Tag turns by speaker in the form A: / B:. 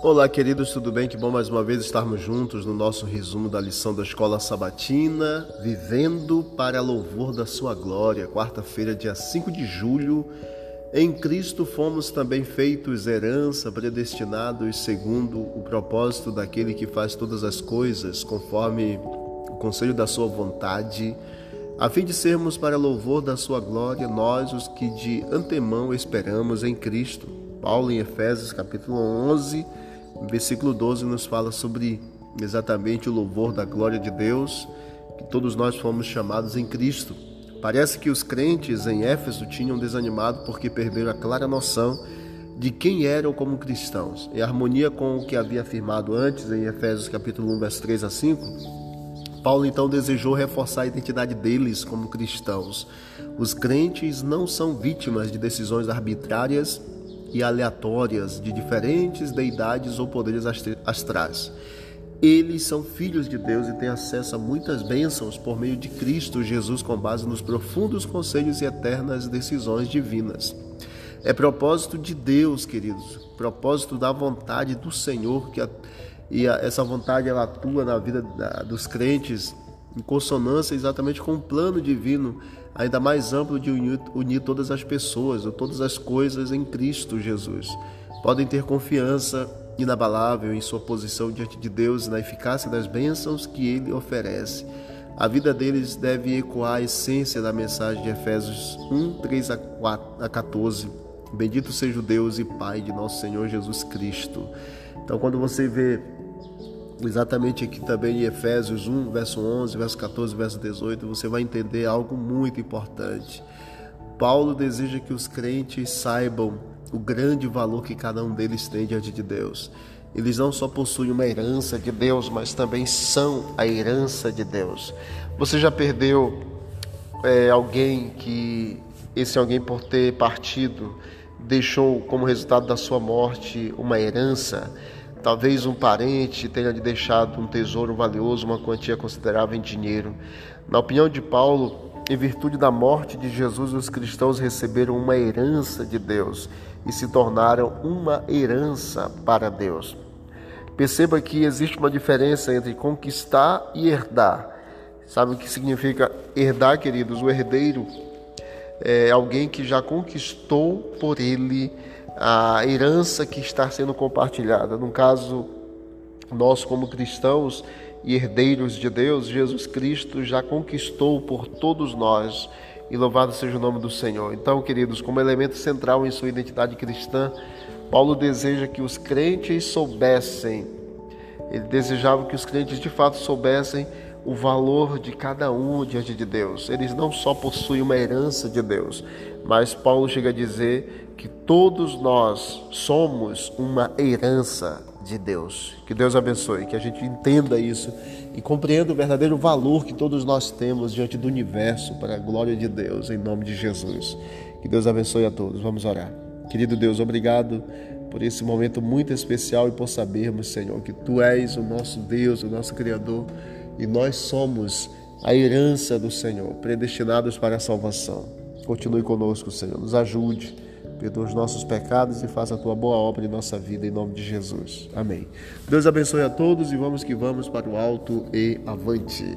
A: Olá, queridos, tudo bem? Que bom mais uma vez estarmos juntos no nosso resumo da lição da Escola Sabatina, Vivendo para Louvor da Sua Glória, quarta-feira, dia 5 de julho. Em Cristo fomos também feitos herança, predestinados segundo o propósito daquele que faz todas as coisas, conforme o conselho da Sua vontade, a fim de sermos para louvor da Sua glória, nós os que de antemão esperamos em Cristo. Paulo em Efésios capítulo 11 o versículo 12 nos fala sobre exatamente o louvor da glória de Deus, que todos nós fomos chamados em Cristo. Parece que os crentes em Éfeso tinham desanimado porque perderam a clara noção de quem eram como cristãos. Em harmonia com o que havia afirmado antes em Efésios capítulo 1, versos 3 a 5, Paulo então desejou reforçar a identidade deles como cristãos. Os crentes não são vítimas de decisões arbitrárias e aleatórias de diferentes deidades ou poderes astrais. Eles são filhos de Deus e têm acesso a muitas bênçãos por meio de Cristo Jesus com base nos profundos conselhos e eternas decisões divinas. É propósito de Deus, queridos, propósito da vontade do Senhor que a, e a, essa vontade ela atua na vida da, dos crentes em consonância exatamente com o plano divino ainda mais amplo de unir, unir todas as pessoas ou todas as coisas em Cristo Jesus. Podem ter confiança inabalável em sua posição diante de Deus e na eficácia das bênçãos que Ele oferece. A vida deles deve ecoar a essência da mensagem de Efésios 1, 3 a, 4, a 14. Bendito seja o Deus e Pai de nosso Senhor Jesus Cristo. Então, quando você vê exatamente aqui também em Efésios 1, verso 11, verso 14, verso 18, você vai entender algo muito importante. Paulo deseja que os crentes saibam o grande valor que cada um deles tem diante de Deus. Eles não só possuem uma herança de Deus, mas também são a herança de Deus. Você já perdeu é, alguém que esse alguém por ter partido deixou como resultado da sua morte uma herança? Talvez um parente tenha lhe deixado um tesouro valioso, uma quantia considerável em dinheiro. Na opinião de Paulo, em virtude da morte de Jesus, os cristãos receberam uma herança de Deus e se tornaram uma herança para Deus. Perceba que existe uma diferença entre conquistar e herdar. Sabe o que significa herdar, queridos? O herdeiro é alguém que já conquistou por ele a herança que está sendo compartilhada. No caso, nós, como cristãos e herdeiros de Deus, Jesus Cristo já conquistou por todos nós. E louvado seja o nome do Senhor. Então, queridos, como elemento central em sua identidade cristã, Paulo deseja que os crentes soubessem, ele desejava que os crentes de fato soubessem o valor de cada um diante de Deus. Eles não só possuem uma herança de Deus, mas Paulo chega a dizer que todos nós somos uma herança de Deus. Que Deus abençoe, que a gente entenda isso e compreenda o verdadeiro valor que todos nós temos diante do universo para a glória de Deus, em nome de Jesus. Que Deus abençoe a todos. Vamos orar. Querido Deus, obrigado por esse momento muito especial e por sabermos, Senhor, que Tu és o nosso Deus, o nosso Criador e nós somos a herança do Senhor, predestinados para a salvação. Continue conosco, Senhor, nos ajude, perdoa os nossos pecados e faça a tua boa obra em nossa vida, em nome de Jesus. Amém. Deus abençoe a todos e vamos que vamos para o alto e avante.